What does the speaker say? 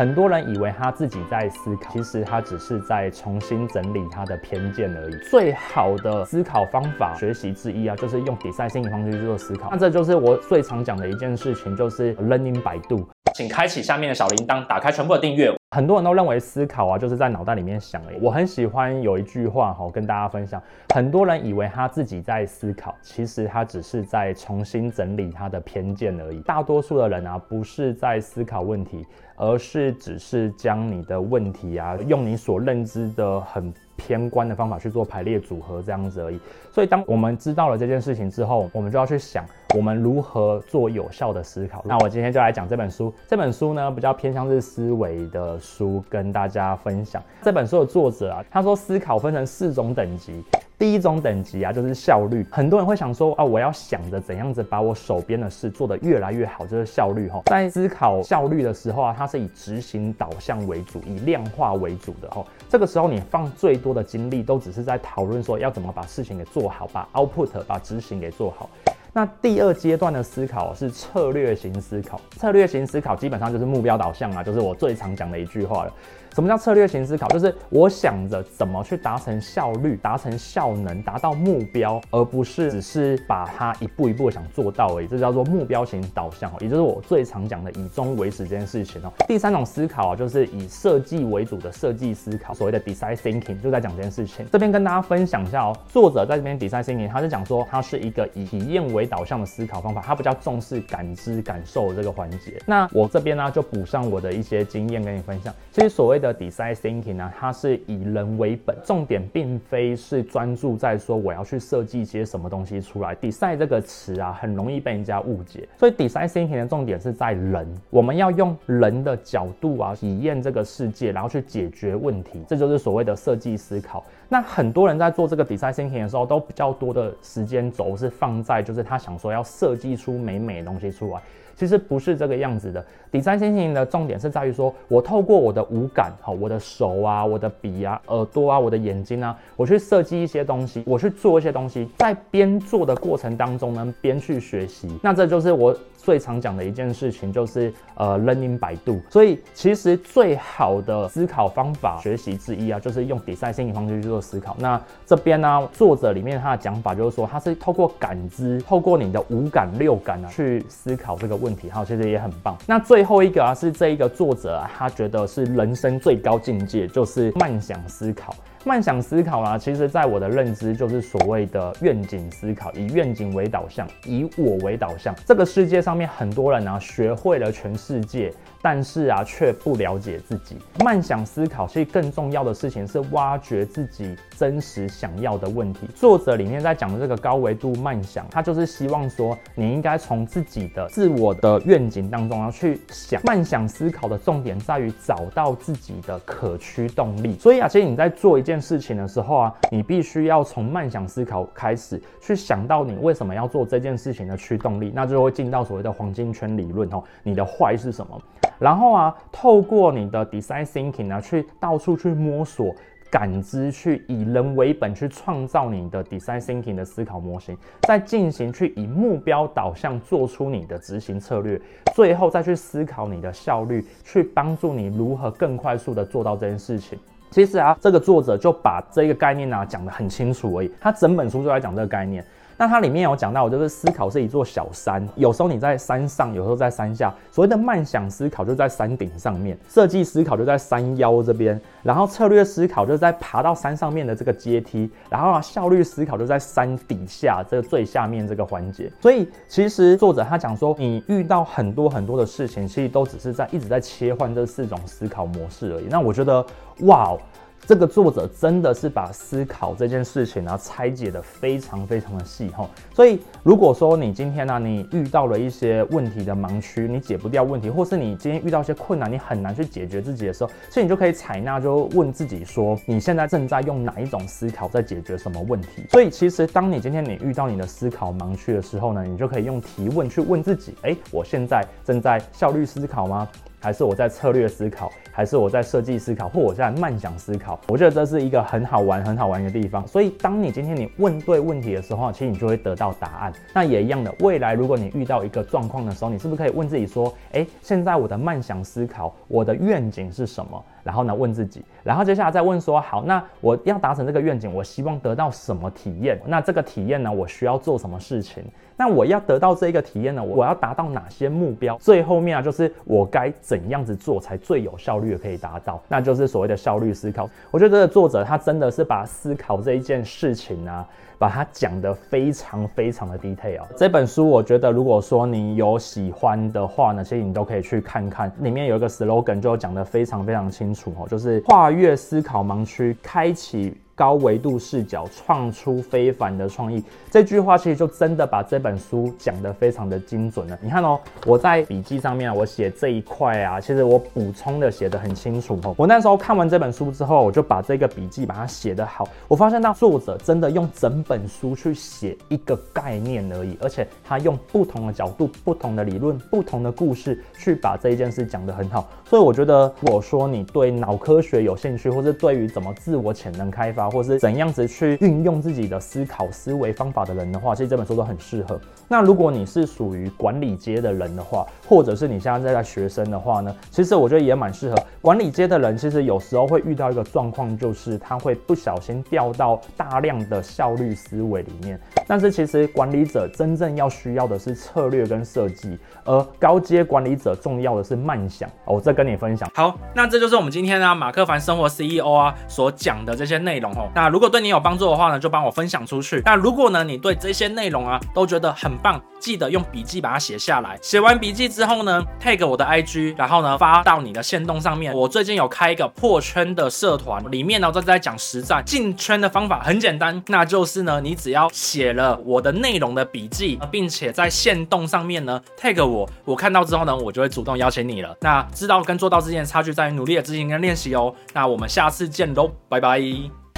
很多人以为他自己在思考，其实他只是在重新整理他的偏见而已。最好的思考方法学习之一啊，就是用比赛性方式去做思考。那这就是我最常讲的一件事情，就是 learning by do。请开启下面的小铃铛，打开全部的订阅。很多人都认为思考啊，就是在脑袋里面想而已。我很喜欢有一句话哈，跟大家分享。很多人以为他自己在思考，其实他只是在重新整理他的偏见而已。大多数的人啊，不是在思考问题，而是只是将你的问题啊，用你所认知的很偏关的方法去做排列组合这样子而已。所以，当我们知道了这件事情之后，我们就要去想，我们如何做有效的思考。那我今天就来讲这本书。这本书呢，比较偏向是思维的书，跟大家分享。这本书的作者啊，他说思考分成四种等级。第一种等级啊，就是效率。很多人会想说啊，我要想着怎样子把我手边的事做得越来越好，就是效率哈。在思考效率的时候啊，它是以执行导向为主，以量化为主的哈。这个时候你放最多的精力都只是在讨论说要怎么把事情给做好，把 output 把执行给做好。那第二阶段的思考是策略型思考，策略型思考基本上就是目标导向啊，就是我最常讲的一句话了。什么叫策略型思考？就是我想着怎么去达成效率、达成效能、达到目标，而不是只是把它一步一步想做到而已。这叫做目标型导向，也就是我最常讲的以终为始这件事情哦。第三种思考啊，就是以设计为主的设计思考，所谓的 design thinking 就在讲这件事情。这边跟大家分享一下哦，作者在这边 design thinking，他是讲说他是一个以体验为为导向的思考方法，它比较重视感知、感受这个环节。那我这边呢，就补上我的一些经验跟你分享。其实所谓的 design thinking 呢，它是以人为本，重点并非是专注在说我要去设计一些什么东西出来。design 这个词啊，很容易被人家误解，所以 design thinking 的重点是在人，我们要用人的角度啊，体验这个世界，然后去解决问题，这就是所谓的设计思考。那很多人在做这个 design thinking 的时候，都比较多的时间轴是放在，就是他想说要设计出美美的东西出来。其实不是这个样子的。第三心情的重点是在于说，我透过我的五感，好，我的手啊，我的笔啊，耳朵啊，我的眼睛啊，我去设计一些东西，我去做一些东西，在边做的过程当中呢，边去学习。那这就是我最常讲的一件事情，就是呃，learning by do。所以其实最好的思考方法学习之一啊，就是用 Design thinking 方式去做思考。那这边呢，作者里面他的讲法就是说，他是透过感知，透过你的五感六感啊，去思考这个问题。问题哈，其实也很棒。那最后一个啊，是这一个作者，他觉得是人生最高境界，就是慢想思考。慢想思考啊，其实在我的认知就是所谓的愿景思考，以愿景为导向，以我为导向。这个世界上面很多人啊，学会了全世界。但是啊，却不了解自己。慢想思考，其实更重要的事情是挖掘自己真实想要的问题。作者里面在讲的这个高维度慢想，他就是希望说，你应该从自己的自我的愿景当中要去想。慢想思考的重点在于找到自己的可驱动力。所以啊，其实你在做一件事情的时候啊，你必须要从慢想思考开始，去想到你为什么要做这件事情的驱动力，那就会进到所谓的黄金圈理论哦。你的坏是什么？然后啊，透过你的 design thinking 呢，去到处去摸索、感知，去以人为本，去创造你的 design thinking 的思考模型，再进行去以目标导向做出你的执行策略，最后再去思考你的效率，去帮助你如何更快速的做到这件事情。其实啊，这个作者就把这个概念呢讲得很清楚而已，他整本书就在讲这个概念。那它里面有讲到，就是思考是一座小山，有时候你在山上，有时候在山下。所谓的慢想思考就在山顶上面，设计思考就在山腰这边，然后策略思考就在爬到山上面的这个阶梯，然后，效率思考就在山底下这个最下面这个环节。所以其实作者他讲说，你遇到很多很多的事情，其实都只是在一直在切换这四种思考模式而已。那我觉得，哇哦。这个作者真的是把思考这件事情呢拆解得非常非常的细哈，所以如果说你今天呢你遇到了一些问题的盲区，你解不掉问题，或是你今天遇到一些困难，你很难去解决自己的时候，所以你就可以采纳，就问自己说，你现在正在用哪一种思考在解决什么问题？所以其实当你今天你遇到你的思考盲区的时候呢，你就可以用提问去问自己，哎，我现在正在效率思考吗？还是我在策略思考，还是我在设计思考，或我在慢想思考？我觉得这是一个很好玩、很好玩的地方。所以，当你今天你问对问题的时候，其实你就会得到答案。那也一样的，未来如果你遇到一个状况的时候，你是不是可以问自己说：诶，现在我的慢想思考，我的愿景是什么？然后呢，问自己，然后接下来再问说：好，那我要达成这个愿景，我希望得到什么体验？那这个体验呢，我需要做什么事情？那我要得到这一个体验呢，我要达到哪些目标？最后面啊，就是我该怎样子做才最有效率的可以达到？那就是所谓的效率思考。我觉得这个作者他真的是把思考这一件事情啊，把它讲得非常非常的 detail。这本书我觉得，如果说你有喜欢的话呢，其实你都可以去看看。里面有一个 slogan 就讲得非常非常清楚哦，就是跨越思考盲区，开启。高维度视角，创出非凡的创意。这句话其实就真的把这本书讲得非常的精准了。你看哦，我在笔记上面我写这一块啊，其实我补充的写得很清楚哦。我那时候看完这本书之后，我就把这个笔记把它写得好。我发现到作者真的用整本书去写一个概念而已，而且他用不同的角度、不同的理论、不同的故事去把这一件事讲得很好。所以我觉得，我说你对脑科学有兴趣，或是对于怎么自我潜能开发，或是怎样子去运用自己的思考思维方法的人的话，其实这本书都很适合。那如果你是属于管理阶的人的话，或者是你现在在学生的话呢，其实我觉得也蛮适合。管理阶的人其实有时候会遇到一个状况，就是他会不小心掉到大量的效率思维里面。但是其实管理者真正要需要的是策略跟设计，而高阶管理者重要的是慢想。哦，我再跟你分享。好，那这就是我们今天呢马克凡生活 CEO 啊所讲的这些内容哦。那如果对你有帮助的话呢，就帮我分享出去。那如果呢，你对这些内容啊都觉得很棒，记得用笔记把它写下来。写完笔记之之后呢，tag 我的 IG，然后呢发到你的限动上面。我最近有开一个破圈的社团，里面呢都在讲实战进圈的方法，很简单，那就是呢你只要写了我的内容的笔记，并且在限动上面呢 tag 我，我看到之后呢，我就会主动邀请你了。那知道跟做到之间的差距在于努力的执行跟练习哦。那我们下次见喽，拜拜。